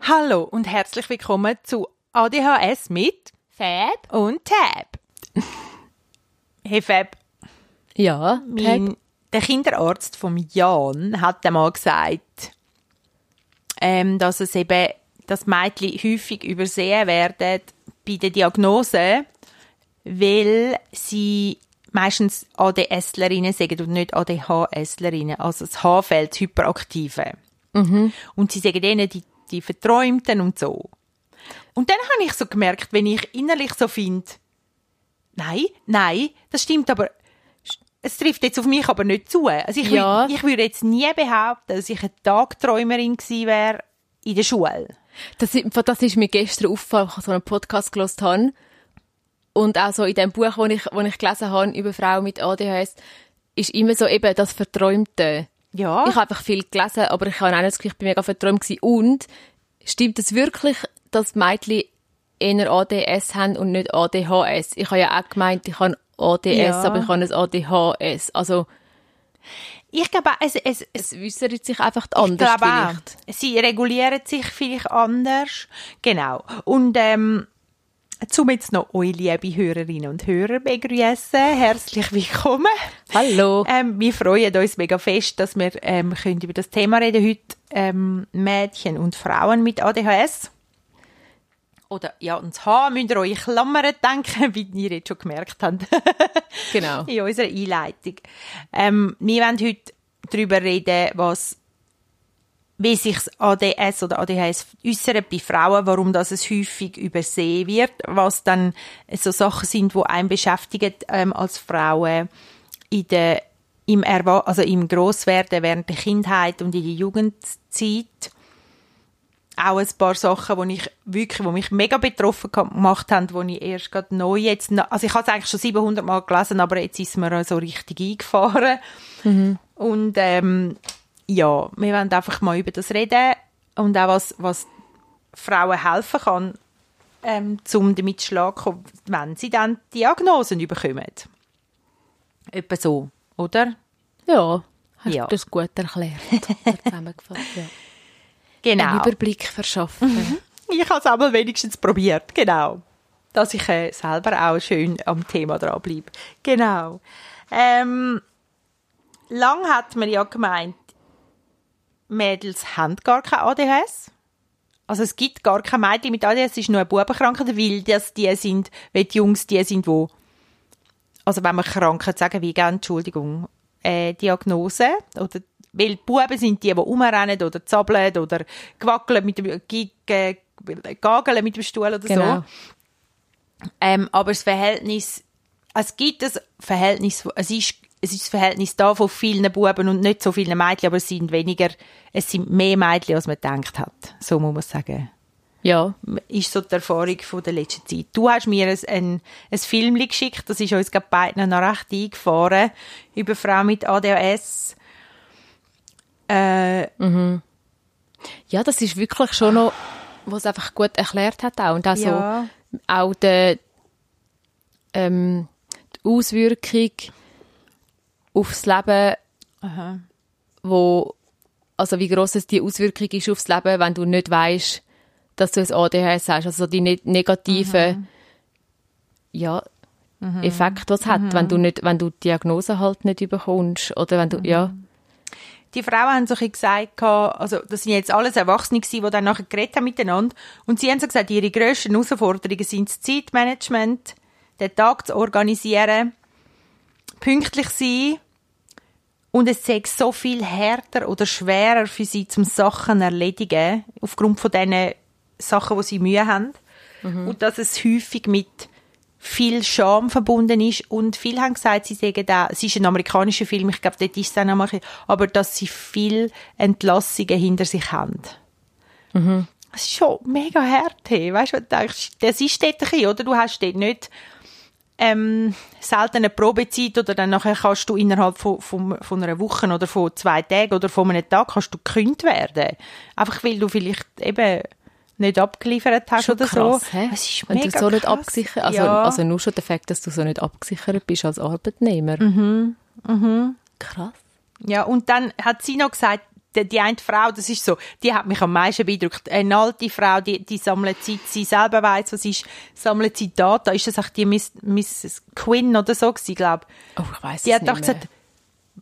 Hallo und herzlich willkommen zu ADHS mit Fab? und Tab. Hey Fab, Ja, mein, der Kinderarzt vom Jan hat einmal gesagt, ähm, dass es eben, dass Mädchen häufig übersehen werden bei der Diagnose, weil sie meistens ADSlerinnen sind und nicht ADHSlerinnen. Also das H fällt hyperaktive. Und sie sagen denen die, die Verträumten und so. Und dann habe ich so gemerkt, wenn ich innerlich so finde, nein, nein, das stimmt, aber es trifft jetzt auf mich aber nicht zu. Also ich, Ja. will, ich würde jetzt nie behaupten, dass ich eine Tagträumerin gewesen wäre in der Schule. Das, ist- das ist mir gestern aufgefallen, als ich so einen Podcast gelesen habe. Und auch so in dem Buch, das ich, das ich gelesen habe über Frauen mit ADHS, ist immer so eben das Verträumte. Ja. Ich habe einfach viel gelesen, aber ich habe auch das Gefühl, ich bin mega verträumt gewesen. Und stimmt es wirklich, dass Mädchen eher ADS haben und nicht ADHS? Ich habe ja auch gemeint, ich habe ADS, Ja. aber ich habe ein ADHS. Also, ich glaube, es, es, es äußert sich einfach Ich anders glaube vielleicht. auch. Sie regulieren sich vielleicht anders. Genau. Und ähm, zum jetzt noch eure liebe Hörerinnen und Hörer begrüßen. Herzlich willkommen. Hallo. Ähm, wir freuen uns mega fest, dass wir ähm, können über das Thema reden heute. Ähm, Mädchen und Frauen mit ADHS. Oder ja, und das H müsst ihr euch Klammern denken, wie ihr jetzt schon gemerkt habt Genau. in unserer Einleitung. Ähm, wir wollen heute darüber reden, was, wie sich ADS oder ADHS äußert bei Frauen, warum das es häufig übersehen wird, was dann so Sachen sind, die einen beschäftigen ähm, als Frauen in der, im, Erwa also im Grosswerden während der Kindheit und in der Jugendzeit auch ein paar Sachen, die ich wirklich, die mich mega betroffen gemacht haben, die ich erst gerade neu jetzt, also ich habe es eigentlich schon 700 Mal gelesen, aber jetzt ist mir so richtig eingefahren. Und ähm, ja, wir wollen einfach mal über das reden und auch was, was Frauen helfen kann, ähm, um damit zu schlagen, kommen, wenn sie dann Diagnosen bekommen. Etwa so, oder? Ja, hast Ja. du das gut erklärt oder zusammengefasst. Ja. Einen Genau. Überblick verschaffen. Ich habe es aber wenigstens probiert, genau. Dass ich äh, selber auch schön am Thema dranbleibe. Genau. Ähm, lang hat man ja gemeint, Mädels haben gar kein ADHS. Also es gibt gar keine Mädchen mit ADHS, es ist nur eine Bubenkrankheit, weil das die sind, weil die Jungs die sind, wo also wenn wir Krankheit sagen, wie gerne, Entschuldigung, äh, Diagnose, oder, weil die Buben sind die, die rumrennen oder zappeln oder gewackeln mit dem, gageln mit dem Stuhl oder Genau. so. Ähm, aber das Verhältnis, es gibt ein Verhältnis, es ist, es ist das Verhältnis da von vielen Buben und nicht so vielen Mädchen, aber es sind weniger, es sind mehr Mädchen, als man gedacht hat. So muss man sagen Ja, ist so die Erfahrung von der letzten Zeit. Du hast mir ein, ein, ein Film geschickt, das ist uns gerade beiden noch recht eingefahren, über Frauen mit ADHS. Äh, ja, das ist wirklich schon noch, was einfach gut erklärt hat auch. Und auch, Ja. so, auch der, ähm, die Auswirkung aufs Leben, aha. wo, also wie gross es die Auswirkung ist aufs Leben, wenn du nicht weißt, dass du ein ADHS hast. Also die ne negativen, ja, Effekte, was es hat, wenn du nicht, wenn du die Diagnose halt nicht überkommst. Oder wenn du, ja. Die Frauen haben so ein gesagt, also das sind jetzt alles Erwachsene gewesen, die dann nachher geredet haben miteinander. Und sie haben so gesagt, ihre grössten Herausforderungen sind das Zeitmanagement, den Tag zu organisieren, pünktlich sein und es sei so viel härter oder schwerer für sie, zum Sachen zu erledigen, aufgrund von diesen Sachen, wo sie Mühe haben. Und dass es häufig mit viel Scham verbunden ist und viele haben gesagt, sie sagen da, es ist ein amerikanischer Film, ich glaube, dort ist es auch noch mal, aber dass sie viel Entlassungen hinter sich haben. Das ist schon mega hart, hey. weißt du, was du denkst, das ist dort ein bisschen, oder? Du hast dort nicht ähm, selten eine Probezeit oder dann nachher kannst du innerhalb von, von, von einer Woche oder von zwei Tagen oder von einem Tag kannst du gekündigt werden. Einfach weil du vielleicht eben nicht abgeliefert hast Schon oder krass, so. hä? Es ist Wenn mega du so nicht krass. abgesichert, also, ja. also nur schon der Fakt, dass du so nicht abgesichert bist als Arbeitnehmer. Mhm. Krass. Ja, und dann hat sie noch gesagt, die, die eine Frau, das ist so, die hat mich am meisten beeindruckt. Eine alte Frau, die, die sammelt Zeit, sie selber weiss, was ist, sammelt sie Data. Ist das auch die Miss, Mrs. Quinn oder so gewesen, glaube Oh, ich weiss Die es hat mehr. gesagt,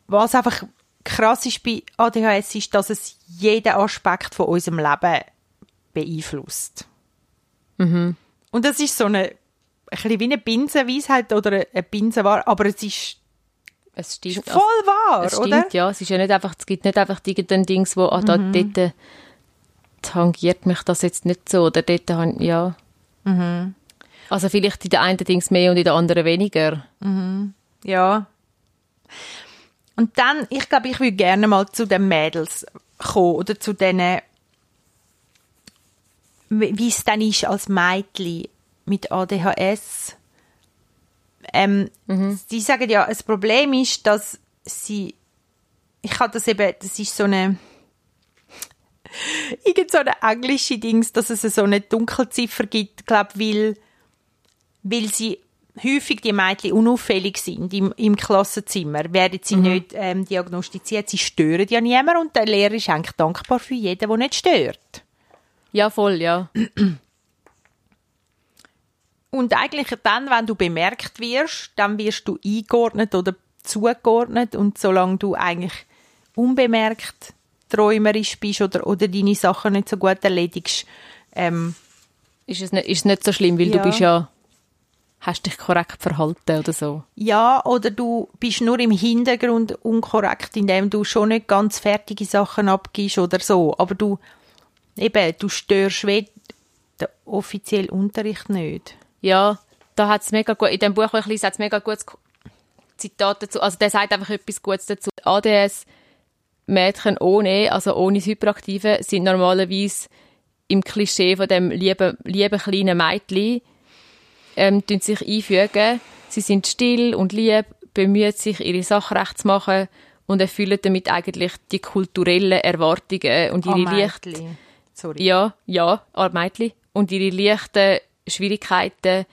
was einfach krass ist bei ADHS, ist, dass es jeden Aspekt von unserem Leben beeinflusst. Mhm. Und das ist so eine, ein bisschen wie eine Binsenweisheit oder eine Binsenwahr, aber es ist es stimmt. voll wahr, es stimmt, oder? ja. Es ist ja nicht einfach, es gibt nicht einfach irgendein Dings, wo, ah, da, Mhm. dort äh, tangiert mich das jetzt nicht so, oder dort, ja. Mhm. Also vielleicht in der einen Dings mehr und in der anderen weniger. Ja. Und dann, ich glaube, ich würde gerne mal zu den Mädels kommen oder zu denen, wie wie es dann ist als Mädchen mit ADHS. Ähm, Sie sagen ja, das Problem ist, dass sie, ich habe das eben, das ist so eine, irgend so eine englische Dings, dass es so eine Dunkelziffer gibt, glaube weil, weil sie häufig die Mädchen unauffällig sind im, im Klassenzimmer, werden sie nicht ähm, diagnostiziert, sie stören ja niemand und der Lehrer ist eigentlich dankbar für jeden, der nicht stört. Ja, voll, ja. Und eigentlich dann, wenn du bemerkt wirst, dann wirst du eingeordnet oder zugeordnet und solange du eigentlich unbemerkt träumerisch bist oder, oder deine Sachen nicht so gut erledigst, ähm, Ist es nicht, ist es nicht so schlimm, weil Ja. du bist ja, hast dich korrekt verhalten oder so. ja, oder du bist nur im Hintergrund unkorrekt, indem du schon nicht ganz fertige Sachen abgibst oder so, aber du, eben, du störst den offiziellen Unterricht nicht. Ja, da hat es mega gut, in dem Buch, das ich lese, hat es mega gutes Zitat dazu. Also der sagt einfach etwas Gutes dazu. ADS Mädchen ohne, also ohne das Hyperaktive, sind normalerweise im Klischee von dem lieben, lieben kleinen Mädchen, ähm, sich einfügen. Sie sind still und lieb, bemühen sich, ihre Sache recht zu machen und erfüllen damit eigentlich die kulturellen Erwartungen und ihre Ah, leicht Mädchen. Sorry. ja, ja, an Mädchen. Und ihre leichten Schwierigkeiten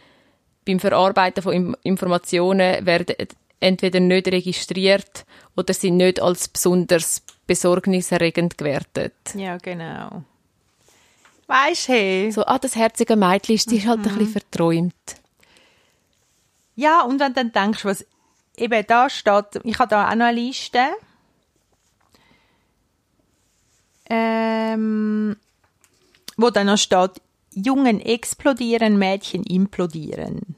beim Verarbeiten von Informationen werden entweder nicht registriert oder sind nicht als besonders besorgniserregend gewertet. Ja, genau. Weisst du, hey. So, ah, das herzige Mädchen ist, die ist halt ein bisschen verträumt. Ja, und wenn du dann denkst, was eben da steht, ich habe da auch noch eine Liste. Ähm, wo dann noch steht, Jungen explodieren, Mädchen implodieren.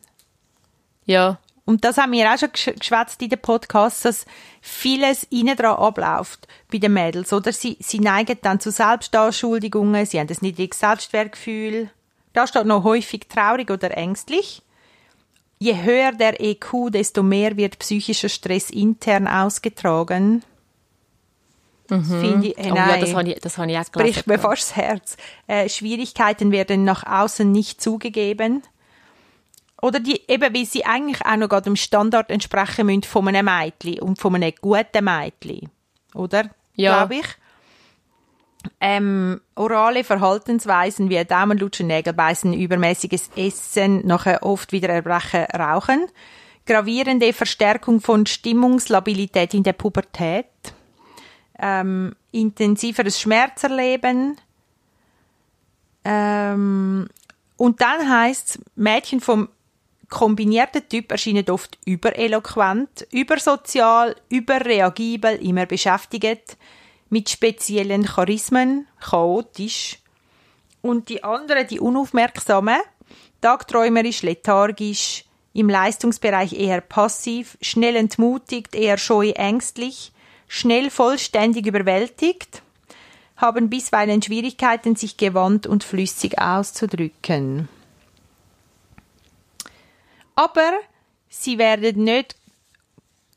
Ja, Und das haben wir auch schon gesch- geschwätzt in den Podcasts, dass vieles innen dran abläuft bei den Mädels. Oder sie, sie neigen dann zu Selbstanschuldigungen, sie haben ein niedriges Selbstwertgefühl. Da steht noch häufig traurig oder ängstlich. Je höher der EQ, desto mehr wird psychischer Stress intern ausgetragen. Das finde ich, äh, oh, ja das habe ich, das habe ich auch bricht mir gelesen. fast das Herz. Äh, Schwierigkeiten werden nach außen nicht zugegeben. Oder die, eben, weil sie eigentlich auch noch gerade dem Standard entsprechen müssen von einem Mädchen und von einem guten Mädchen. Oder? Ja. Glaube ich. Ähm, orale Verhaltensweisen wie Daumenlutschen, Nägelbeißen, übermäßiges Essen, nachher oft wieder Erbrechen, Rauchen. Gravierende Verstärkung von Stimmungslabilität in der Pubertät ähm, intensiveres Schmerzerleben. Ähm, und dann heißt Mädchen vom kombinierten Typ erscheinen oft übereloquent, übersozial, überreagibel, immer beschäftigt, mit speziellen Charismen, chaotisch. Und die anderen, die unaufmerksamen, tagträumerisch, lethargisch, im Leistungsbereich eher passiv, schnell entmutigt, eher scheu, ängstlich, schnell vollständig überwältigt, haben bisweilen Schwierigkeiten, sich gewandt und flüssig auszudrücken. Aber sie werden nicht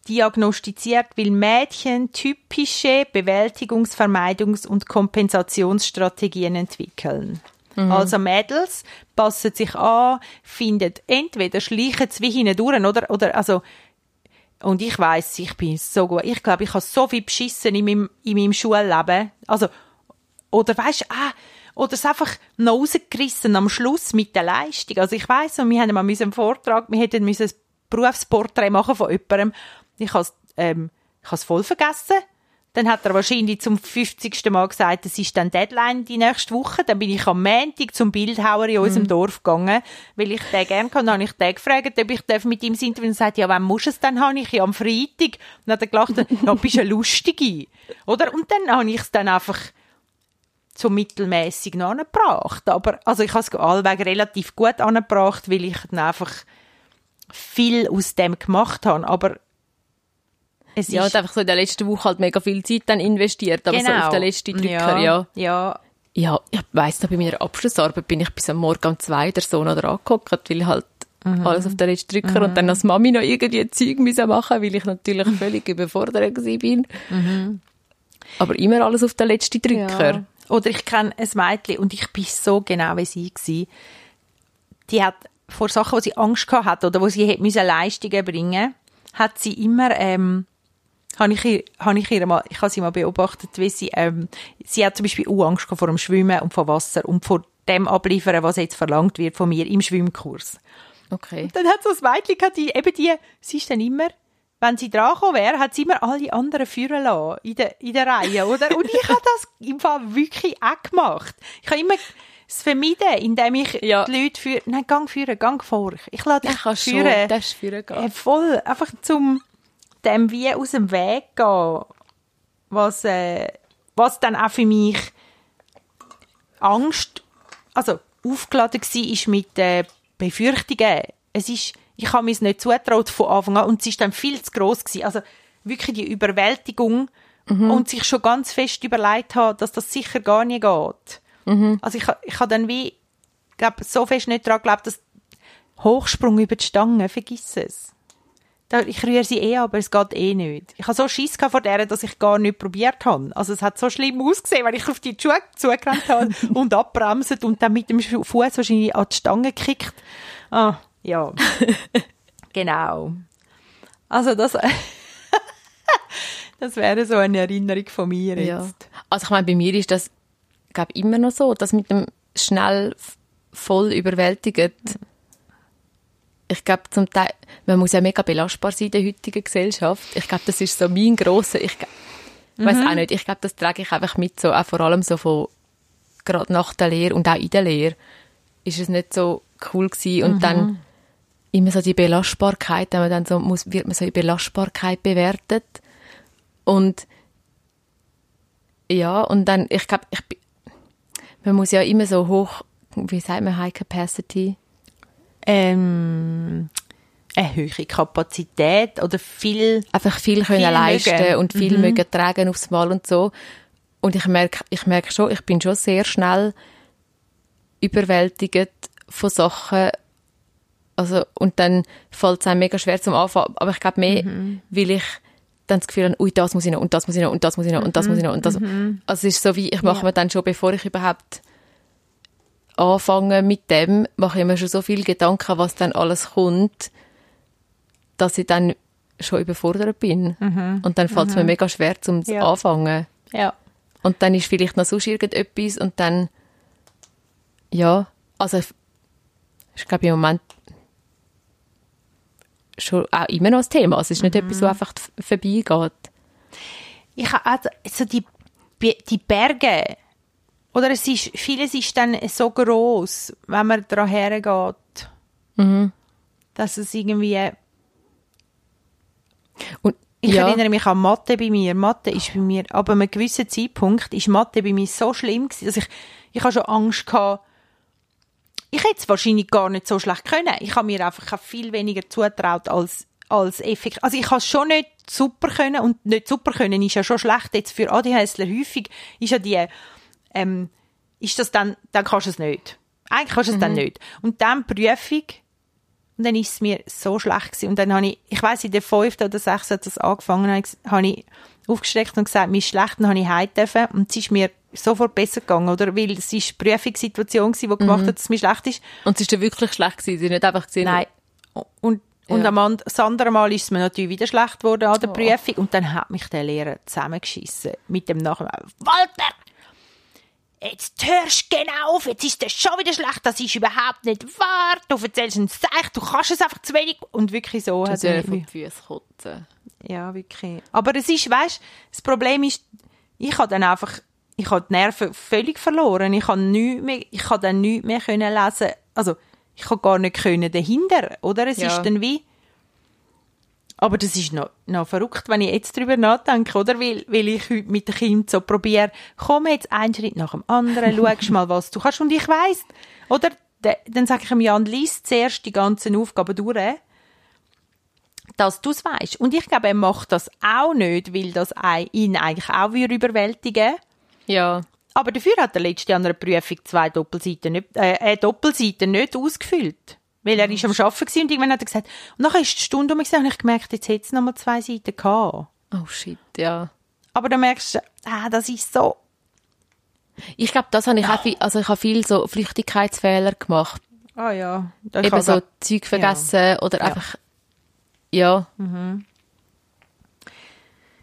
diagnostiziert, weil Mädchen typische Bewältigungs-, Vermeidungs- und Kompensationsstrategien entwickeln. Also Mädels passen sich an, finden entweder schleichen sie wie hindurch, oder, oder, also, und ich weiß, ich bin so gut. Ich glaube, ich habe so viel beschissen in meinem, in meinem Schulleben. Also, oder weißt, ah, oder es einfach noch rausgerissen am Schluss mit der Leistung. Also ich weiß, wir haben mal einen Vortrag, wir hätten ein Berufsporträt machen von jemandem. Ich habe ähm, ich habe es voll vergessen. Dann hat er wahrscheinlich zum 50. Mal gesagt, es ist dann Deadline die nächste Woche. Dann bin ich am Montag zum Bildhauer in unserem mhm. Dorf gegangen, weil ich den gerne kann. Dann habe ich den gefragt, ob ich mit ihm sind. Und er sagt, ja, wann muss es dann haben? Ich ja am Freitag. Und dann hat er gelacht, ja, bist eine Lustige. Oder? Und dann habe ich es dann einfach so mittelmäßig angebracht. Aber, also ich habe es allweg relativ gut angebracht, weil ich dann einfach viel aus dem gemacht habe. Aber es ja, ist einfach so in der letzten Woche halt mega viel Zeit dann investiert, aber genau. so auf den letzten Drücker, ja. Ja, ja. ich weiss noch, bei meiner Abschlussarbeit bin ich bis am Morgen um zwei der Sohn oder angeguckt, weil ich halt mhm. alles auf den letzten Drücker mhm. und dann als Mami noch irgendwie Zeug müssen machen, weil ich natürlich völlig überfordert bin. Mhm. Aber immer alles auf den letzten Drücker. Ja. Oder ich kenne ein Mädchen und ich bin so genau wie sie gewesen. Die hat vor Sachen, wo sie Angst gehabt hat oder wo sie hätte Leistungen bringen hat sie immer ähm, habe ich, habe ich ihr mal, ich habe sie mal beobachtet, wie sie, ähm, sie hat zum Beispiel auch Angst vor dem Schwimmen und vor Wasser und vor dem abliefern, was jetzt verlangt wird von mir im Schwimmkurs. Okay. Und dann hat so ein Mädchen gehabt, die, eben die, sie ist dann immer, wenn sie dran wäre, hat sie immer alle anderen führen lassen in der, in der Reihe, oder? Und ich habe das im Fall wirklich auch gemacht. Ich habe immer es vermeiden, indem ich ja. die Leute führe, nein, gang führen, gang vor. Ich lasse dich führen. Schon, das führen gehen. Äh, voll, einfach zum, dem wie aus dem Weg gehen, was, äh, was dann auch für mich Angst, also aufgeladen war, ist mit äh, Befürchtungen. Es ist, ich habe mir es nicht zutraut von Anfang an und es ist dann viel zu gross gewesen. Also wirklich die Überwältigung mhm. und sich schon ganz fest überlegt haben, dass das sicher gar nicht geht. Mhm. Also ich, ich habe dann wie, glaub, so fest nicht daran geglaubt, dass Hochsprung über die Stange, vergiss es ich rühre sie eh, aber es geht eh nicht. Ich habe so Schiss vor der, dass ich gar nicht probiert habe. Also es hat so schlimm ausgesehen, weil ich auf die Schuhe zugerannt habe und abbremset und dann mit dem Fuß wahrscheinlich an die Stange gekickt. Ah, ja. genau. Also das, das wäre so eine Erinnerung von mir jetzt. Ja. Also ich meine, bei mir ist das, glaube immer noch so, dass mit dem schnell voll überwältigt ich glaube zum Teil, man muss ja mega belastbar sein in der heutigen Gesellschaft. Ich glaube, das ist so mein grosser, ich mhm. weiß auch nicht, ich glaube, das trage ich einfach mit, so, auch vor allem so von, gerade nach der Lehre und auch in der Lehre, ist es nicht so cool gewesen und mhm. dann immer so die Belastbarkeit, wenn man dann so muss, wird man so in Belastbarkeit bewertet und ja, und dann, ich glaube, ich, man muss ja immer so hoch, wie sagt man, High Capacity, ähm, eine höhere Kapazität oder viel einfach viel können viel leisten mögen. und viel mhm. mögen tragen aufs Mal und so und ich merke ich merke schon ich bin schon sehr schnell überwältigt von Sachen also und dann fällt es einem mega schwer zum Anfang aber ich glaube mehr mhm. weil ich dann das Gefühl habe, ui, das muss ich noch und das muss ich noch und das muss ich noch und das muss ich noch und das. Mhm. Also es ist so wie, ich mache ja. mir dann schon, bevor ich überhaupt anfangen mit dem, mache ich mir schon so viel Gedanken, was dann alles kommt, dass ich dann schon überfordert bin. Mhm. Und dann fällt es mhm. mir mega schwer zum ja. Anfangen. Ja. Und dann ist vielleicht noch sonst irgendetwas und dann, ja, also ich glaube im Moment schon auch immer noch ein Thema. Also es ist nicht mhm. etwas, so einfach vorbeigeht. Ich habe also, also die, die Berge, oder es ist, vieles ist dann so groß, wenn man daran hergeht, mhm. dass es irgendwie... Und, ich ja. erinnere mich an Mathe bei mir. Mathe ist bei mir, aber an einem gewissen Zeitpunkt ist Mathe bei mir so schlimm gewesen, dass ich, ich habe schon Angst gehabt, ich hätte es wahrscheinlich gar nicht so schlecht können. Ich habe mir einfach viel weniger zutraut als als effektiv. Also ich habe es schon nicht super können und nicht super können ist ja schon schlecht. Jetzt für ADHSler häufig ist ja die ähm, ist das dann, dann kannst du es nicht. Eigentlich kannst du es mhm. dann nicht. Und dann Prüfung, und dann ist es mir so schlecht gewesen. Und dann habe ich, ich weiß in der fünften oder sechsten hat das angefangen, habe ich aufgestreckt und gesagt, mir ist schlecht, dann habe ich heim dürfen. Und es ist mir sofort besser gegangen, oder? Weil es ist eine Prüfungssituation gewesen, die gemacht mhm. hat, dass es mir schlecht ist. Und es ist dir wirklich schlecht gewesen? Sie nicht einfach gesehen? Nein. Und, und ja. am das andere Mal ist es mir natürlich wieder schlecht geworden an der oh. Prüfung. Und dann hat mich der Lehrer zusammengeschissen. Mit dem Nachhinein. Walter! Jetzt hörst du genau auf, jetzt ist das schon wieder schlecht, das ist überhaupt nicht wahr, du erzählst ein Seich, du kannst es einfach zu wenig. Und wirklich so. hat er von die Füße kotzen. Ja, wirklich. Aber es ist, weißt, das Problem ist, ich habe dann einfach, ich habe die Nerven völlig verloren. Ich habe nichts mehr, ich habe dann nichts mehr können lesen. Also, ich habe gar nicht können dahinter, oder? Es Ja. ist dann wie, aber das ist noch, noch verrückt, wenn ich jetzt drüber nachdenke, oder? Weil, weil ich heute mit dem Kind so probiere, komm jetzt einen Schritt nach dem anderen, schau mal, was du kannst. Und ich weiss, oder? De- Dann sage ich ihm, Jan, lies zuerst die ganzen Aufgaben durch, dass du es weißt. Und ich glaube, er macht das auch nicht, weil das ei- ihn eigentlich auch überwältigen Ja. aber dafür hat er letztes Jahr an einer Prüfung zwei Doppelseiten nicht, äh, Doppelseiten nicht ausgefüllt. Weil er ist am Arbeiten und irgendwann hat er gesagt, und nachher ist die Stunde um und ich gemerkt, jetzt hätte es noch mal zwei Seiten gehabt. Oh shit, ja. Aber dann merkst du, ah, das ist so, Ich glaube, das habe ich auch viel, also ich habe viel so Flüchtigkeitsfehler gemacht. ah ja, da Eben so Zeug vergessen oder einfach, ja. Mhm.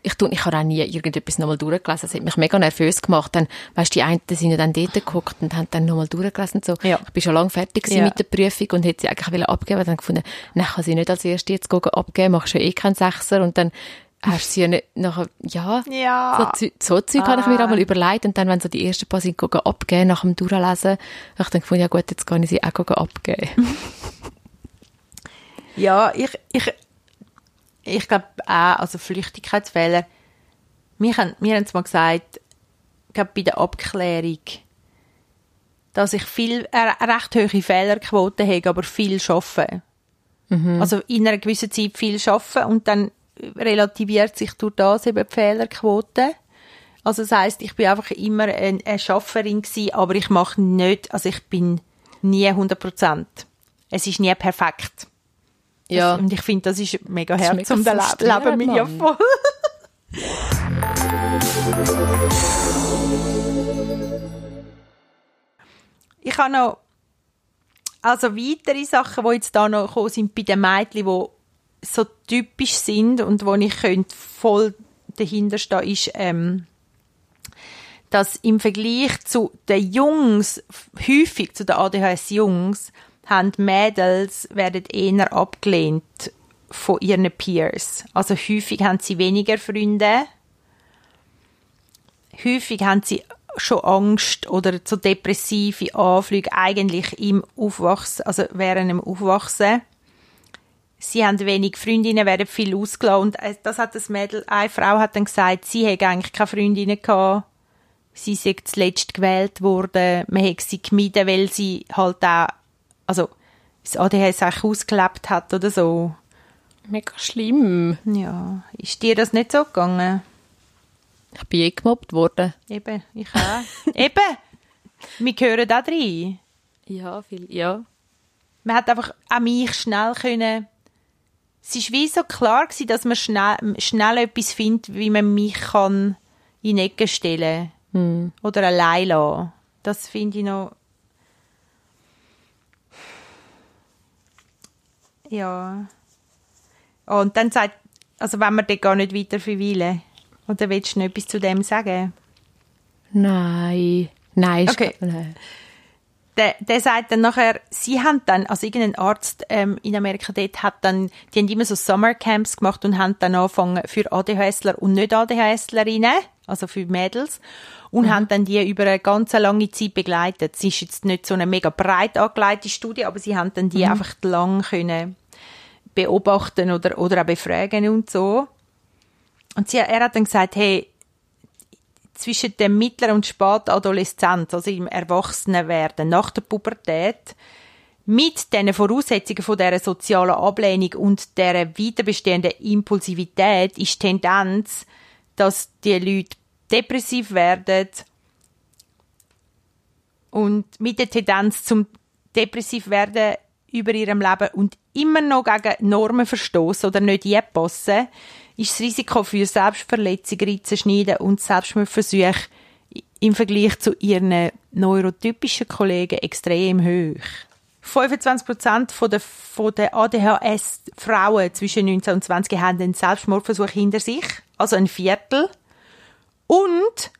Ich, tu, ich habe auch nie irgendetwas nochmal durchgelesen. Das hat mich mega nervös gemacht. Dann, weißt, die einen sind ja dann dort geguckt und haben dann nochmal durchgelesen. So. Ja. Ich bin schon lange fertig Ja. mit der Prüfung und hätte sie eigentlich wollen abgeben. Dann gefunden, nein, kann sie nicht als Erste jetzt abgeben, machst ja eh keinen Sechser und dann hast du sie ja nicht nachher, ja. Ja. So, so Zeug habe ich mir einmal überlegt und dann, wenn so die ersten paar sind, gehen abgeben, nach dem Durchlesen, habe ich dann gefunden, ja gut, jetzt kann ich sie auch abgeben. Ja, ich, ich, ich glaube auch, also Flüchtigkeitsfehler. Wir haben, wir haben es mal gesagt, ich glaube bei der Abklärung, dass ich viel, eine recht hohe Fehlerquote habe, aber viel arbeite. Also in einer gewissen Zeit viel arbeite und dann relativiert sich durch das eben die Fehlerquote. Also das heisst, ich bin einfach immer eine, eine Schafferin gewesen, aber ich mache nicht, also ich bin nie 100 Prozent. Es ist nie perfekt. Ja. Und ich finde, das ist mega Herz um Le frustrierend, Leben mir ja voll. ich habe noch also weitere Sachen, die jetzt da noch gekommen sind bei den Mädchen, die so typisch sind und wo ich könnte voll dahinter stehen, ist, ähm, dass im Vergleich zu den Jungs, häufig zu den ADHS-Jungs, haben Mädels werden eher abgelehnt von ihren Peers. Also häufig haben sie weniger Freunde. Häufig haben sie schon Angst oder so depressive Anflüge eigentlich im Aufwachsen, also während dem Aufwachsen. Sie haben wenig Freundinnen, werden viel ausgelassen. Äh, das hat das Mädel, eine Frau hat dann gesagt, sie hätte eigentlich keine Freundinnen gehabt. Sie sei zuletzt gewählt worden. Man hätte sie gemieden, weil sie halt auch, also, das ADHS eigentlich ausgelebt hat oder so. Mega schlimm. Ja. Ist dir das nicht so gegangen? Ich bin eh gemobbt worden. Eben, ich auch. Eben! Wir gehören da rein. Ja, viel, ja. Man hat einfach an mich schnell können. Es war wie so klar gewesen, dass man schnell, schnell etwas findet, wie man mich kann in die Ecke stellen Oder allein lassen. Das finde ich noch. Ja. Und dann sagt, also wenn wir dort gar nicht weiter verweilen. Oder willst du noch etwas zu dem sagen? Nein. Nein. Okay. nein. der, der sagt dann nachher, sie haben dann, also irgendein Arzt ähm, in Amerika dort hat dann, die haben immer so Summercamps gemacht und haben dann angefangen für ADHSler und nicht ADHSlerinnen, also für Mädels, und haben dann die über eine ganz lange Zeit begleitet. Es ist jetzt nicht so eine mega breit angelegte Studie, aber sie haben dann die einfach lang können beobachten oder, oder auch befragen und so. Und sie, er hat dann gesagt, hey, zwischen dem mittleren und späten Adoleszenz, also im Erwachsenenwerden, nach der Pubertät, mit den Voraussetzungen von der sozialen Ablehnung und der weiterbestehenden Impulsivität ist die Tendenz, dass die Leute depressiv werden und mit der Tendenz zum depressiv werden über ihrem Leben und immer noch gegen Normen verstoßen oder nicht passen, ist das Risiko für Selbstverletzung, Ritzenschneiden und Selbstmordversuche im Vergleich zu ihren neurotypischen Kollegen extrem hoch. 25% von der, von der ADHS-Frauen zwischen 19 und 20 haben einen Selbstmordversuch hinter sich, also ein Viertel. Und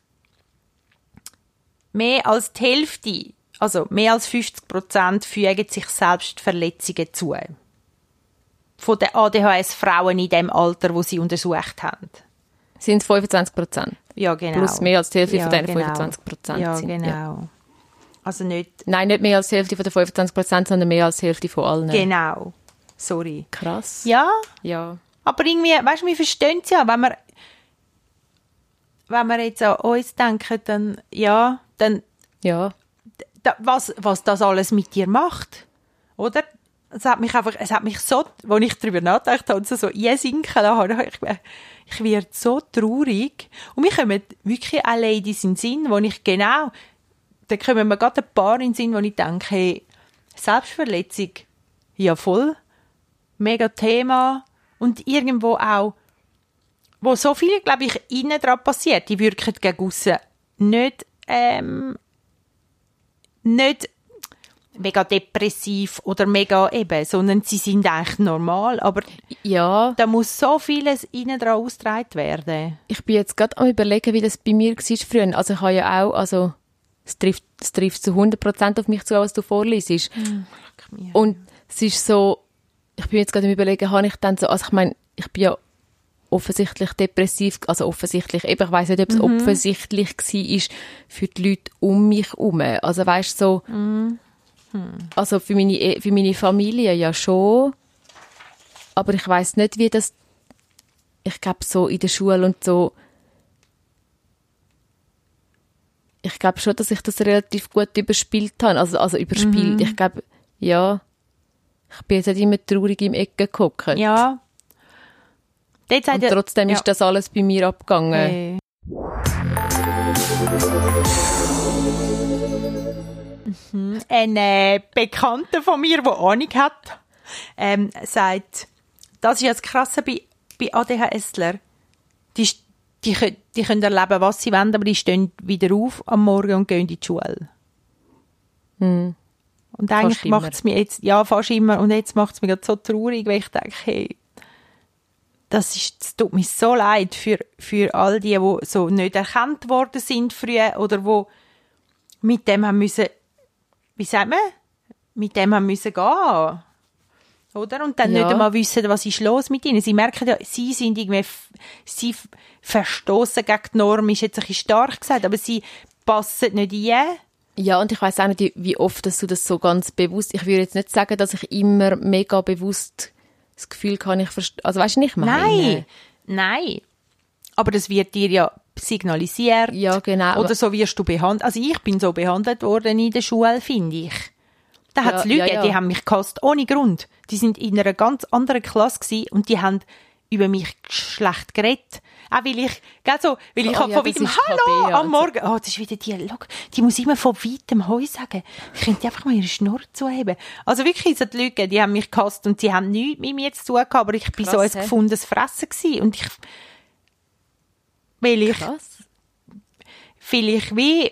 mehr als die Hälfte, also mehr als 50 Prozent, fügen sich Selbstverletzungen zu. von den ADHS-Frauen in dem Alter, wo sie untersucht haben. Sind es 25 Prozent? Ja, genau. Plus mehr als die Hälfte ja, von diesen genau. 25 Prozent Ja, sind. genau. Ja. Also nicht Nein, nicht mehr als die Hälfte von den 25 Prozent, sondern mehr als die Hälfte von allen. genau. Sorry. Krass. Ja, Ja. aber irgendwie, weißt du, wir verstehen es ja, wenn wir wenn wir jetzt an uns denken, dann ja, dann Ja. Was, was das alles mit dir macht, oder? Es hat mich einfach, es hat mich so, als ich darüber nachgedacht habe, so, so einsinken lassen, ich, ich werde so traurig. Und mir kommen wirklich auch Ladies in den Sinn, wo ich genau, da kommen mir gerade ein paar in den Sinn, wo ich denke, hey, Selbstverletzung, ja voll, mega Thema. Und irgendwo auch, wo so viel, glaube ich, innen dran passiert, die wirken gegen aussen nicht, ähm, nicht mega depressiv oder mega eben, sondern sie sind eigentlich normal, aber Ja. da muss so vieles innen dran ausgetragen werden. Ich bin jetzt gerade am überlegen, wie das bei mir war früher. Also ich habe ja auch, also es trifft, es trifft zu 100% auf mich zu, was du vorliest. Und es ist so, ich bin jetzt gerade am überlegen, habe ich dann so, also ich meine, ich bin ja offensichtlich depressiv, also offensichtlich, eben, ich weiss nicht, ob es offensichtlich war für die Leute um mich herum. Also weißt so, also für meine, E- für meine Familie ja schon, aber ich weiß nicht, wie das, ich glaube so in der Schule und so, ich glaube schon, dass ich das relativ gut überspielt habe, also, also überspielt, ich glaube, ja, ich bin jetzt nicht immer traurig im Ecken geguckt. Ja. Und trotzdem ja. ist das alles bei mir abgegangen. Hey. Mhm. Ein äh, Bekannter von mir, der Ahnung hat, ähm, sagt, das ist ja das Krasse bei, bei ADHSler. Die, die, die können erleben, was sie wollen, aber die stehen wieder auf am Morgen und gehen in die Schule. Und eigentlich macht es mir jetzt, ja, fast immer, und jetzt macht es mir so traurig, weil ich denke, hey, das ist, es tut mir so leid für, für all die, die so nicht erkannt worden sind früher oder wo mit dem haben müssen, wie sagt man, mit dem haben müssen gehen. Oder? Und dann Ja. nicht einmal wissen, was ist los mit ihnen. Sie merken ja, sie sind irgendwie, sie verstoßen gegen die Norm, ist jetzt ein bisschen stark gesagt, aber sie passen nicht ein. Ja, und ich weiß auch nicht, wie oft dass du das so ganz bewusst, ich würde jetzt nicht sagen, dass ich immer mega bewusst das Gefühl kann, ich verstehe, also weißt du nicht, meine? Nein, nein. Aber das wird dir ja signalisiert. Ja, genau. Oder so wirst du behandelt. Also ich bin so behandelt worden in der Schule, finde ich. Da hat es Ja, Leute, ja, ja. die haben mich gehasst, ohne Grund. Die sind in einer ganz anderen Klasse und die haben über mich schlecht geredet. Auch weil ich, gell, so, weil ich Oh ja, von weitem Hallo KB, am also. Morgen. Oh, das ist wieder die, look, die muss immer von weitem Heu sagen. Ich könnte einfach mal ihre Schnur zuheben. Also wirklich, so die Leute, die haben mich gehasst und die haben nichts mit mir zu tun gehabt, aber ich bin so Krass, ein hä? gefundenes Fressen gewesen. Und ich, weil ich Krass. vielleicht wie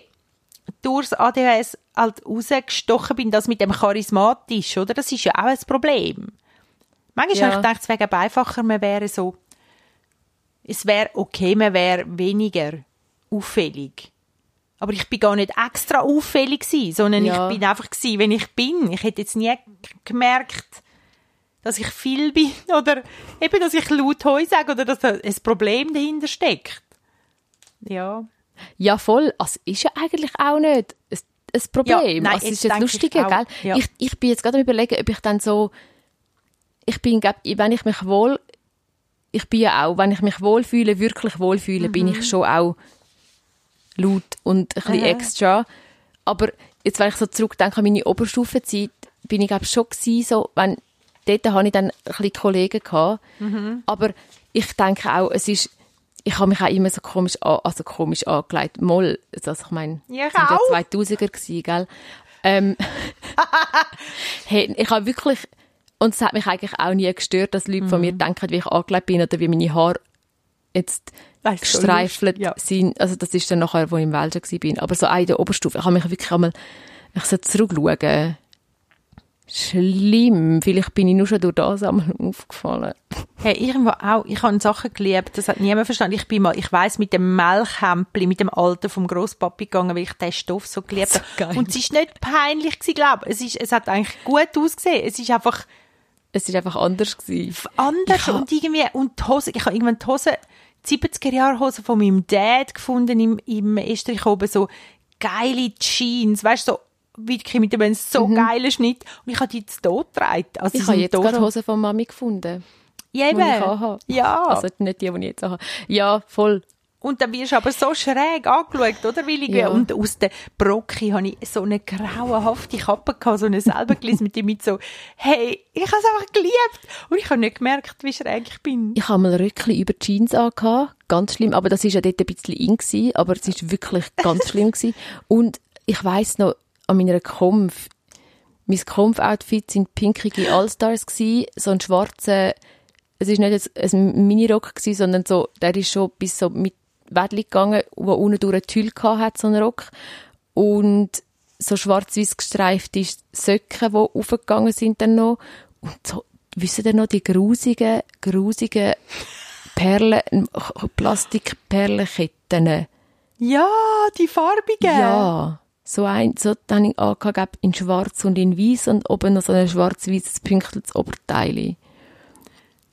durchs ADHS halt rausgestochen bin, das mit dem charismatisch, oder? Das ist ja auch ein Problem. Manchmal Ja. habe ich gedacht, es wäre einfacher, man wäre so, es wäre okay, man wäre weniger auffällig. Aber ich bin gar nicht extra auffällig gewesen, sondern Ja. ich bin einfach gewesen, wenn ich bin. Ich hätte jetzt nie gemerkt, dass ich viel bin oder eben, dass ich laut Heu sage oder dass da ein Problem dahinter steckt. Ja. Ja, voll. Also ist ja eigentlich auch nicht ein, ein Problem. Ja, nein, also, es ist jetzt lustiger, gell? ja. Ich, ich bin jetzt gerade am überlegen, ob ich dann so, ich bin, glaub, wenn ich mich wohl, ich bin ja auch, wenn ich mich wohlfühle, wirklich wohlfühle, bin Mhm. ich schon auch laut und ein bisschen extra. Aber jetzt, wenn ich so zurückdenke an meine Oberstufenzeit, bin ich glaub, schon gewesen, so, wenn, dort hatte ich dann ein bisschen Kollegen gehabt. Mhm. Aber ich denke auch, es ist, ich habe mich auch immer so komisch, an, also komisch angelegt. Moll, also ich meine, Ja, ich das sind ja auch. 2000er gewesen, gell? Ähm, hey, ich habe wirklich, und es hat mich eigentlich auch nie gestört, dass Leute Mhm. von mir denken, wie ich angelegt bin oder wie meine Haare jetzt Das so gestreifelt ja. sind. Also das ist dann nachher, wo ich im Welschen war. Aber so auch in der Oberstufe, ich habe mich wirklich einmal, ich so zurückschauen, schlimm. Vielleicht bin ich nur schon durch das einmal aufgefallen. Hey, irgendwo auch. Ich habe Sachen geliebt, das hat niemand verstanden. Ich bin mal, ich weiss, mit dem Melchhämpli, mit dem Alten vom Grosspapi gegangen, weil ich den Stoff so geliebt So habe. geil. Und es ist nicht peinlich gewesen, glaube ich. Es ist, es hat eigentlich gut ausgesehen. Es ist einfach, Es ist einfach anders gewesen. anders ha- und irgendwie, und die Hose, ich habe irgendwann die Hose, 70er Jahre Hose von meinem Dad gefunden im, im Estrich oben, so geile Jeans, weißt du, so wirklich mit einem so geilen Schnitt und ich habe die jetzt tot getragen. Also Mhm. Ich habe jetzt gerade Hose von Mami gefunden, ja, die eben. Ja. Also nicht die, die ich jetzt habe. Ja, voll. Und dann wirst du aber so schräg angeschaut, oder? Ich, Ja. Und aus der Brocki habe ich so eine grauenhafte Kappe gehabt, so eine selber gelesen mit dem mit so, hey, ich habe es einfach geliebt. Und ich habe nicht gemerkt, wie schräg ich bin. Ich habe mal Röckli über Jeans angehabt. Ganz schlimm. Aber das war ja dort ein bisschen in gewesen, aber es war wirklich ganz schlimm gewesen. Und ich weiss noch, an meiner Kampf, mein Kampfoutfit sind pinkige Allstars gewesen, so ein schwarzer, es ist nicht jetzt ein Minirock gewesen, sondern so, der ist schon bis so mit Wädli gegangen, wo unten durch eine Tüll hat, so ein Rock. Und so schwarz-weiß gestreifte Söcken, die aufgegangen sind dann noch. Und so, wisst ihr noch, die grusigen, grusigen Perlen, Plastikperlenketten. Ja, die farbigen. Ja. So ein, so dann ich angegeben in schwarz und in weiß und oben noch so ein schwarz-weißes Pünktels Oberteil.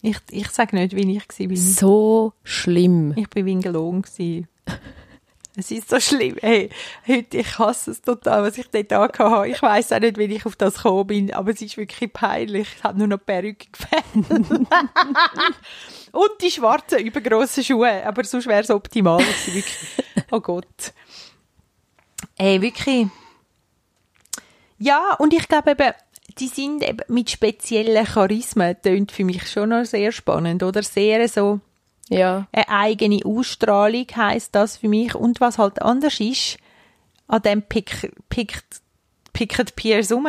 Ich, ich sage nicht, wie ich war. So schlimm. Ich war Wingelohn. gsi. Es ist so schlimm. Hey, heute, ich hasse es total, was ich dort angehabt Ich weiss auch nicht, wie ich auf das gekommen bin, aber es ist wirklich peinlich. Ich habe nur noch Perücke gefällt. Und die schwarzen, übergrossen Schuhe. Aber sonst wäre es optimal. Oh Gott. Hey, wirklich. Ja, und ich glaube eben, die sind eben mit speziellen Charismen, tönt für mich schon noch sehr spannend, oder? Sehr so, Ja. eine eigene Ausstrahlung heisst das für mich. Und was halt anders ist, an dem pickt, pickt, pickt Piers um.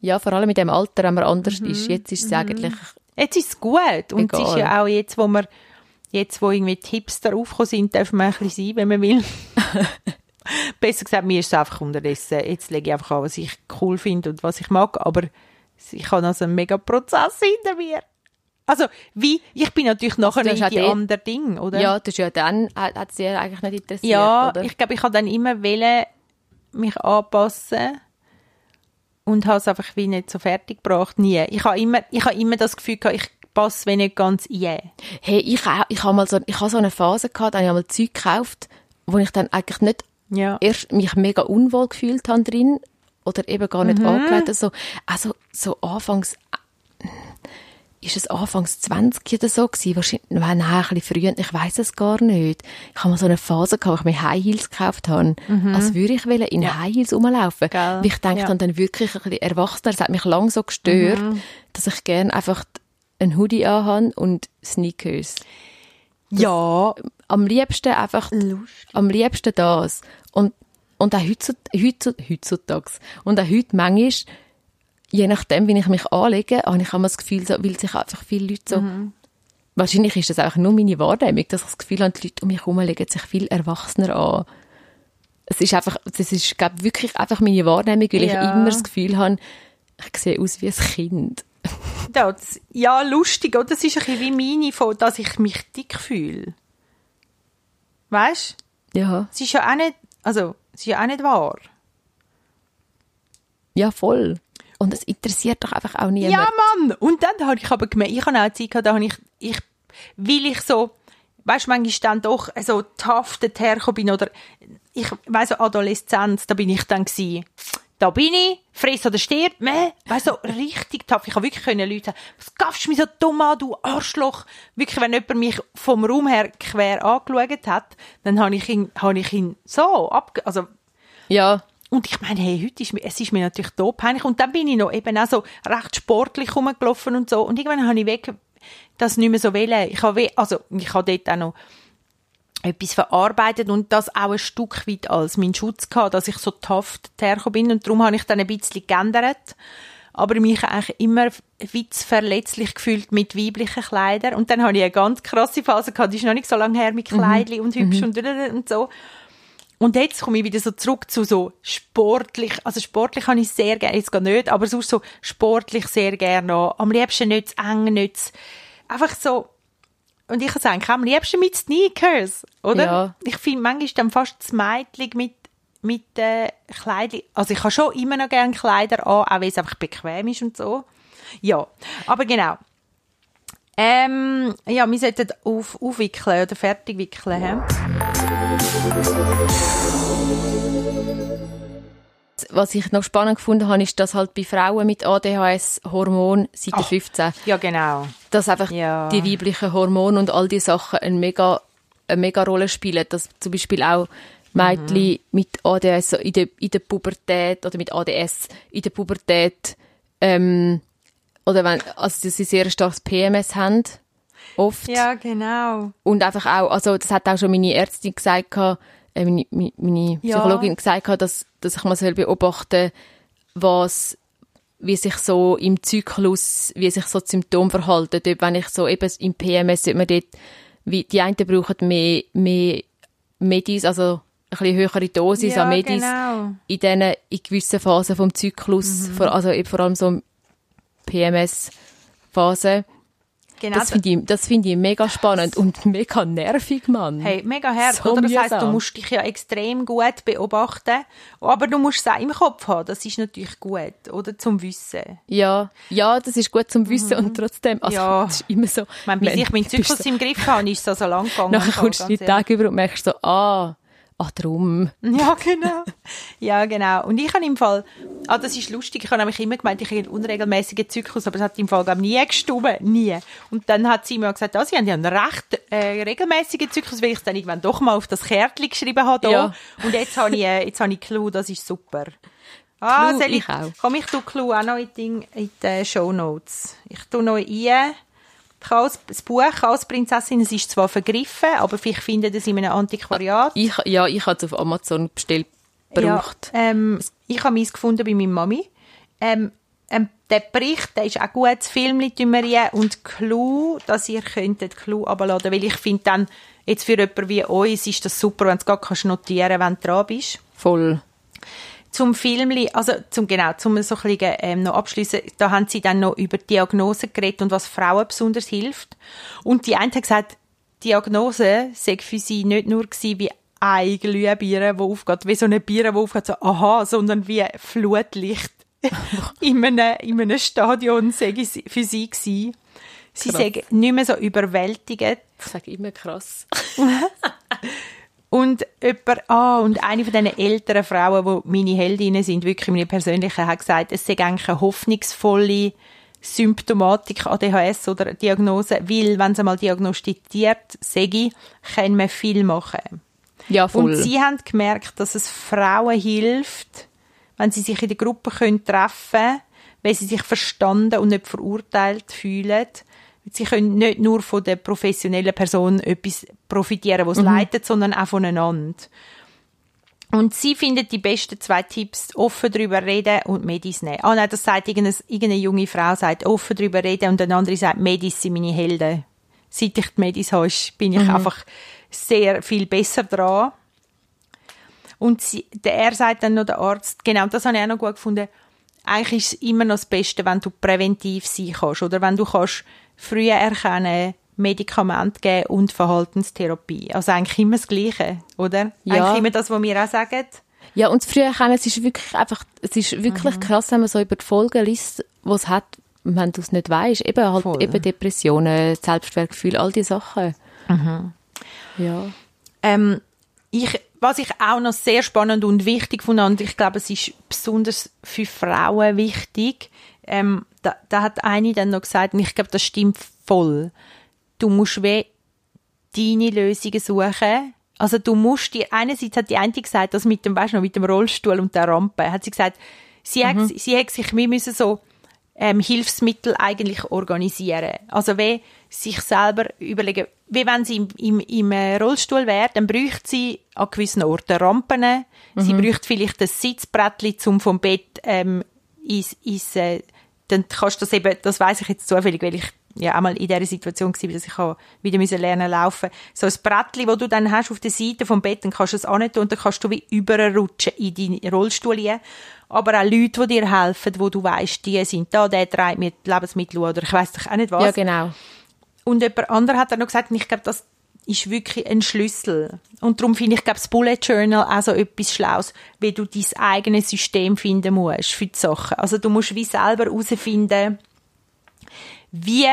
Ja, vor allem mit dem Alter, wenn man anders Mhm. ist. Jetzt ist es eigentlich, Jetzt ist es gut. Und es ist Egal. ja auch jetzt, wo wir, jetzt, wo irgendwie die Hipster aufgekommen sind, darf man ein bisschen sein, wenn man will. Besser gesagt, mir ist es einfach unterdessen. Jetzt lege ich einfach an, was ich cool finde und was ich mag. Aber ich habe also einen mega Prozess hinter mir. Also, wie, ich bin natürlich nachher du nicht die anderen Dinge, oder? ja, das ist ja dann, hat, sie ja eigentlich nicht interessiert, Ja, oder? ich glaube, ich habe dann immer wollen, mich anpassen und habe es einfach wie nicht so fertig gebracht. Nie. Ich habe immer, ich habe immer das Gefühl gehabt, ich passe wenn nicht ganz ein. Hey, ich, ich habe mal so, ich habe so eine Phase gehabt, da habe ich mal Zeug gekauft, wo ich dann eigentlich nicht Ja. erst mich mega unwohl gefühlt habe drin oder eben gar nicht angelegt. Also, also so anfangs ist es anfangs 20 oder so gewesen? Wahrscheinlich, nein, ein bisschen früher, ich weiß es gar nicht. Ich habe mal so eine Phase gehabt, wo ich mir High Heels gekauft habe, als würde ich in High Heels rumlaufen. Weil ich denke Ja. dann, dann wirklich ein bisschen erwachsener. Es hat mich lang so gestört, dass ich gerne einfach einen Hoodie anhabe und Sneakers. Ja. Am liebsten einfach, am liebsten das. Und, und auch heutzutage, heutzutage, heutzutage, und auch heute manchmal, je nachdem, wie ich mich anlege, habe ich immer das Gefühl, so, weil sich einfach viele Leute so, wahrscheinlich ist das auch nur meine Wahrnehmung, dass ich das Gefühl habe, die Leute um mich herum legen sich viel erwachsener an. Es ist einfach, das ist, glaube ich, wirklich einfach meine Wahrnehmung, weil ich Ja. immer das Gefühl habe, ich sehe aus wie ein Kind. Das, ja, lustig, oder? Das ist ein bisschen wie meine, von, dass ich mich dick fühle. Weißt Ja. Es ist ja auch nicht, also, es ist ja auch nicht wahr. Ja, voll. Und es interessiert doch einfach auch niemand. Ja, Mann! Und dann habe ich aber gemerkt, ich habe auch Zeit gehabt, da habe ich, ich, weil ich so, weißt du, manchmal dann doch so tahaftet hergekommen bin, oder, ich weiss so, Adoleszenz, da bin ich dann gewesen. Da bin ich, friss oder stirb, meh, weißt so richtig taff. Ich habe wirklich können Leute sagen, was gaffst du mich so dumm an, du Arschloch? Wirklich, wenn jemand mich vom Raum her quer angeschaut hat, dann habe ich ihn, habe ich ihn so abge, also, Ja. und ich meine, hey, heute ist mir, es ist mir natürlich top peinlich. Und dann bin ich noch eben auch so recht sportlich rumgelaufen und so. Und irgendwann habe ich weg, das nicht mehr so wollen. Ich habe, also, ich habe dort auch noch etwas verarbeitet und das auch ein Stück weit als mein Schutz gehabt, dass ich so taft hergekommen bin. Und darum habe ich dann ein bisschen geändert. Aber mich eigentlich immer witz verletzlich gefühlt mit weiblichen Kleidern. Und dann habe ich eine ganz krasse Phase gehabt, die ist noch nicht so lange her mit Kleidli und hübsch und, und so. Und jetzt komme ich wieder so zurück zu so sportlich, also sportlich habe ich sehr gerne, jetzt gar nicht, aber sonst so sportlich sehr gerne. Am liebsten nicht zu eng, nicht zu, einfach so, und ich kann sagen, am liebsten mit Sneakers, oder? Ja. Ich finde manchmal dann fast das Mädchen mit, mit äh, Kleidern, also ich habe schon immer noch gerne Kleider an, auch wenn es einfach bequem ist und so. Ja, aber genau. Ähm, ja, wir sollten auf, aufwickeln oder fertig wickeln. He? Was ich noch spannend gefunden habe, ist, dass halt bei Frauen mit ADHS Hormon Seite Ach, 15, Ja, genau. dass einfach Ja. die weiblichen Hormone und all die Sachen eine mega, eine mega Rolle spielen. Dass zum Beispiel auch Mädchen Mhm. mit ADS so in der, in der Pubertät oder mit ADS in der Pubertät ähm, oder wenn, also dass sie sehr starkes PMS haben, oft. Ja, genau. Und einfach auch, also das hat auch schon meine Ärztin gesagt, äh, meine, meine, meine Ja. Psychologin gesagt, dass, dass ich mal soll beobachten was wie sich so im Zyklus, wie sich so die Symptome verhalten. Dort, wenn ich so eben im PMS, sollte man dort, wie, die einen brauchen mehr, mehr Medis, also ein bisschen höhere Dosis Ja, an Medis genau. in diesen, in gewissen Phasen vom Zyklus, Mhm. vor, also eben vor allem so PMS-Phase. Genau. Das finde ich, das finde ich mega spannend und mega nervig, Mann. Hey, mega hart, So oder? Das heisst, du musst dich ja extrem gut beobachten, aber du musst es auch im Kopf haben. Das ist natürlich gut, oder? Zum Wissen. Ja, ja, das ist gut zum Wissen und trotzdem, also, Mhm. Ja. das ist immer so. Ich meine, bis wenn- ich meinen Zyklus so, im Griff habe, ist es so lang gegangen. Nachher kommst du die. Tage über und merkst so, ah, ach drum. Ja, genau. Ja, genau. Und ich habe im Fall, ah, das ist lustig, ich habe nämlich immer gemeint, ich habe einen unregelmäßigen Zyklus, aber es hat im Fall glaub, nie gestummen, nie. Und dann hat sie mir gesagt, ah, sie haben ja einen recht äh, regelmäßigen Zyklus, weil ich dann irgendwann doch mal auf das Kärtchen geschrieben habe. da. Ja. Und jetzt habe ich, äh, jetzt habe ich Clou, das ist super. Ah, Clou, ich, ich auch. Komm, ich tue Clou auch noch in, die in die Show Notes. Ich tue noch ein, Chaos, das Buch Chaosprinzessin, es ist zwar vergriffen, aber vielleicht findet es in einem Antiquariat. Ich, ja, ich habe es auf Amazon bestellt, gebraucht. Ja, ähm, ich habe meins gefunden bei meiner Mami. Ähm, ähm, der Bericht, der ist auch gut, das Film und Clou, dass ihr könntet Clou abladen, weil ich finde dann, jetzt für jemanden wie uns ist das super, wenn du es gerade kannst notieren wenn du dran bist. Voll. Zum Filmli, also zum genau, zum so ein bisschen, ähm, noch abschließen, da haben sie dann noch über Diagnosen geredet und was Frauen besonders hilft. Und die eine hat gesagt, Diagnose sei für sie nicht nur gewesen wie eine Glühbirne, die aufgeht, wie so eine Birne, die aufgeht, so, aha, sondern wie Flutlicht in einem, in einem Stadion sei für sie gewesen. Sie Krass. sagen nicht mehr so überwältigend. Ich sage immer krass. Und jemand, ah, und eine von diesen älteren Frauen, die meine Heldinnen sind, wirklich meine persönlichen, hat gesagt, es sei eigentlich eine hoffnungsvolle Symptomatik ADHS oder Diagnose, weil, wenn sie mal diagnostiziert sei, kann man viel machen. Ja, voll. Und sie haben gemerkt, dass es Frauen hilft, wenn sie sich in der Gruppe können treffen können, weil sie sich verstanden und nicht verurteilt fühlen. Sie können nicht nur von der professionellen Person etwas profitieren, was leitet, sondern auch voneinander. Und sie findet die besten zwei Tipps, offen darüber reden und Medis nehmen. Ah nein, das sagt irgendeine, irgendeine junge Frau, sagt offen darüber reden und eine andere sagt, Medis sind meine Helden. Seit ich die Medis habe, bin ich einfach sehr viel besser dran. Und sie, der, er sagt dann noch, der Arzt, genau, das habe ich auch noch gut gefunden, eigentlich ist es immer noch das Beste, wenn du präventiv sein kannst oder wenn du kannst früher erkennen, Medikamente geben und Verhaltenstherapie. Also eigentlich immer das Gleiche, oder? Ja. Eigentlich immer das, was wir auch sagen. Ja, und das früher kommen, es ist wirklich einfach, es ist wirklich Mhm. krass, wenn man so über die Folgen liest, was es hat, wenn du es nicht weißt. Eben halt, Voll. eben Depressionen, Selbstwertgefühl, all die Sachen. Mhm. Ja. Ähm, ich, was ich auch noch sehr spannend und wichtig fand, und ich glaube, es ist besonders für Frauen wichtig, ähm, da, da hat eine dann noch gesagt, und ich glaube, das stimmt voll. Du musst wie deine Lösungen suchen. Also du musst dir, einerseits hat die eine gesagt, das mit dem, weißt du noch, mit dem Rollstuhl und der Rampe, hat sie gesagt, sie, hat, sie hat sich, wir müssen so ähm, Hilfsmittel eigentlich organisieren. Also wie sich selber überlegen, wie wenn sie im, im, im äh, Rollstuhl wäre, dann bräuchte sie an gewissen Orten Rampen, sie bräuchte vielleicht ein Sitzbrettchen zum vom Bett ähm, ins, ins äh, dann kannst du das eben, das weiß ich jetzt zufällig, weil ich ja auch mal in dieser Situation war, dass ich auch wieder müssen lernen laufen. So ein Brettchen, das du dann hast auf der Seite vom Bett, dann kannst du es annehmen und dann kannst du wie überrutschen in deinen Rollstuhl rein. Aber auch Leute, die dir helfen, wo du weißt, die sind da, der trägt mir Lebensmittel oder ich weiß doch auch nicht was. Ja, genau. Und jemand anderer hat dann noch gesagt, und ich glaube, das ist wirklich ein Schlüssel. Und darum finde ich, glaube das Bullet Journal auch so etwas Schlaues, wie du dein eigenes System finden musst für die Sachen. Also du musst wie selber herausfinden, wie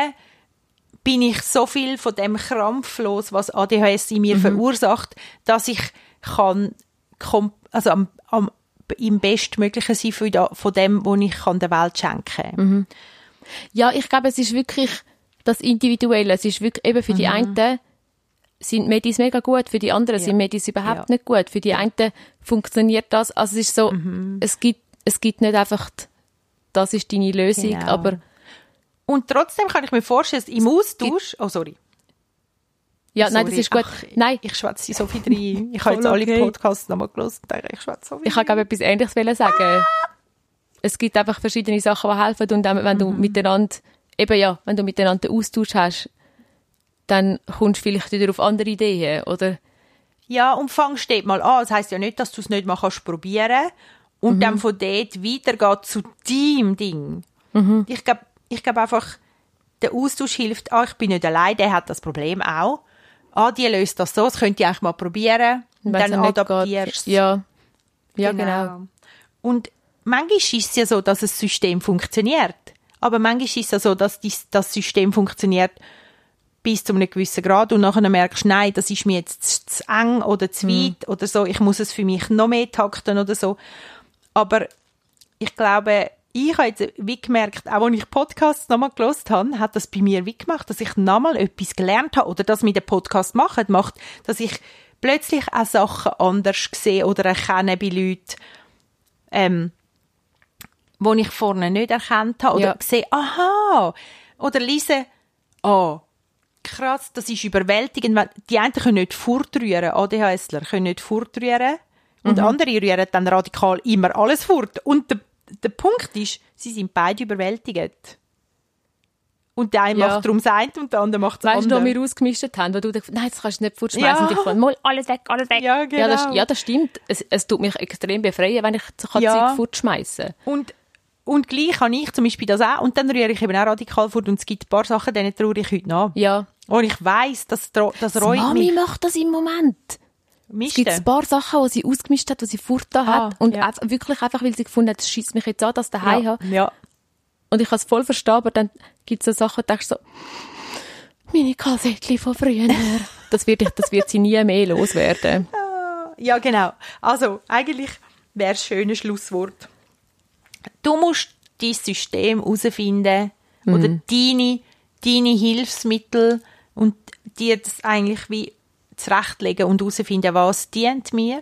bin ich so viel von dem Krampf los, was ADHS in mir verursacht, dass ich kann, also am, am, im bestmöglichen sein von, da- von dem, was ich kann der Welt schenken kann. Ja, ich glaube, es ist wirklich das Individuelle. Es ist wirklich eben für Mhm. die einen sind Medis mega gut, für die anderen sind Medis überhaupt Ja. nicht gut. Für die einen funktioniert das. Also es ist so, Mhm. es gibt, es gibt nicht einfach, die- das ist deine Lösung, Genau. aber Und trotzdem kann ich mir vorstellen, dass im Austausch, oh sorry, ja, nein, das Sorry. ist gut. Ach, nein, ich schwätze so viel rein. Ich habe jetzt alle okay. Podcasts nochmal gelesen und denke, ich schwätze so viel ich habe glaube etwas Ähnliches sagen. Es gibt einfach verschiedene Sachen, die helfen und dann, wenn du Mhm. miteinander, eben ja, wenn du miteinander Austausch hast, dann kommst du vielleicht wieder auf andere Ideen, oder? Ja, und fangst dort mal an. Das heisst ja nicht, dass du es nicht mal kannst probieren und Mhm. dann von dort weitergeht zu deinem Ding. Mhm. Ich glaube ich glaub einfach, der Austausch hilft, ah, ich bin nicht allein, der hat das Problem auch. Ah, die löst das so, das könnt ihr eigentlich mal probieren. Und Wenn's dann adaptierst geht. Ja. Ja, genau. Und manchmal ist es ja so, dass das System funktioniert. Aber manchmal ist es ja so, dass das System funktioniert bis zu einem gewissen Grad und nachher merkst nein, das ist mir jetzt zu, eng oder zu weit oder so, ich muss es für mich noch mehr takten oder so. Aber ich glaube, ich habe jetzt wie gemerkt, auch als ich Podcasts nochmal gelost habe, hat das bei mir wie gemacht, dass ich nochmal etwas gelernt habe oder das mit dem Podcast machen macht, dass ich plötzlich auch Sachen anders sehe oder erkenne bei Leuten, ähm, wo ich vorne nicht erkannt habe oder Ja. sehe, aha, oder lese, ah, krass, das ist überwältigend. weil Die einen können nicht fortrühren, ADHSler können nicht fortrühren und andere rühren dann radikal immer alles fort. Und der, der Punkt ist, sie sind beide überwältigt. Und der eine Ja. macht darum das eine und der andere macht das Weißt du, andere. noch wir ausgemistet haben, wo du denkst, nein, das kannst du nicht fortschmeißen. Ja. Und ich fand, mal alles weg, alles weg. Ja, Ja, das, genau. ja, das stimmt. Es, es tut mich extrem befreien, wenn ich so kann Ja. Zeug fortschmeißen Und, und gleich habe ich zum Beispiel das auch. Und dann rühre ich eben auch radikal fort. Und es gibt ein paar Sachen, denen traue ich heute nach. Ja. Und ich weiss, dass das, reut Mami mich. macht das im Moment. Es Miste. gibt ein paar Sachen, die sie ausgemischt hat, die sie fortgetan Ah, hat. Und ja. wirklich einfach, weil sie gefunden hat, es schießt mich jetzt an, das daheim ja. habe. ja. Und ich kann es voll verstehen, aber dann gibt es so Sachen, da denkst du so, meine Kassettchen von früher. das, wird, ich- das wird sie nie mehr loswerden. Ja, genau. Also, eigentlich wäre es ein schönes Schlusswort. Du musst dein System herausfinden oder deine, deine Hilfsmittel und dir das eigentlich wie zurechtlegen und herausfinden, was dient mir.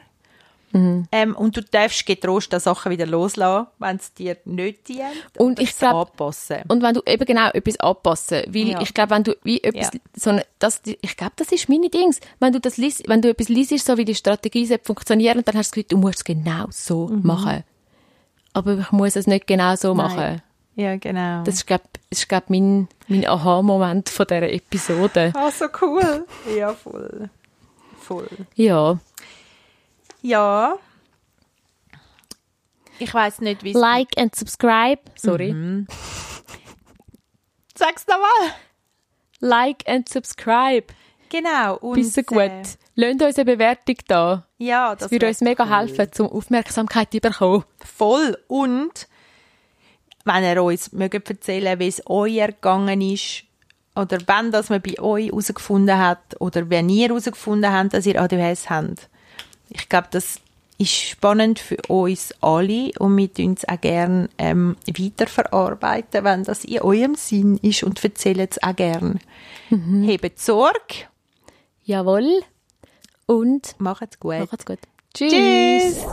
Ähm, und du darfst getrost die Sachen wieder loslassen, wenn es dir nicht dient. Und ich es glaub- anpassen. Und wenn du eben genau etwas anpassen, weil Ja. ich glaube, wenn du wie etwas, Ja. so eine, das, ich glaube, das ist meine Dings. Wenn du das liest, wenn du etwas liest, so wie die Strategie soll funktionieren, dann hast du das Gefühl, du musst es genau so machen. Aber ich muss es nicht genau so machen. Nein. Ja, genau. Das ist, glaube ich, glaub, mein, mein Aha-Moment von dieser Episode. ah, so cool. Ja, voll. Voll. Ja. Ja. Ich weiß nicht, wie es Like and subscribe. Sorry. Mhm. Sag's nochmal. Like and subscribe. Genau. Und, Bis gut. äh, Lasst uns eine Bewertung da. ja, Das das würde uns mega cool. helfen, zum Aufmerksamkeit zu bekommen. Voll. Und wenn ihr uns mögt erzählen, wie es euch ergangen ist, oder wenn das man bei euch herausgefunden hat, oder wenn ihr herausgefunden habt, dass ihr ADHS habt. Ich glaube, das ist spannend für uns alle und wir tun es auch gerne ähm, weiterverarbeiten, wenn das in eurem Sinn ist und erzählen es auch gerne. Hebt Sorge, Jawohl und macht's gut. Macht's gut. Tschüss. Tschüss.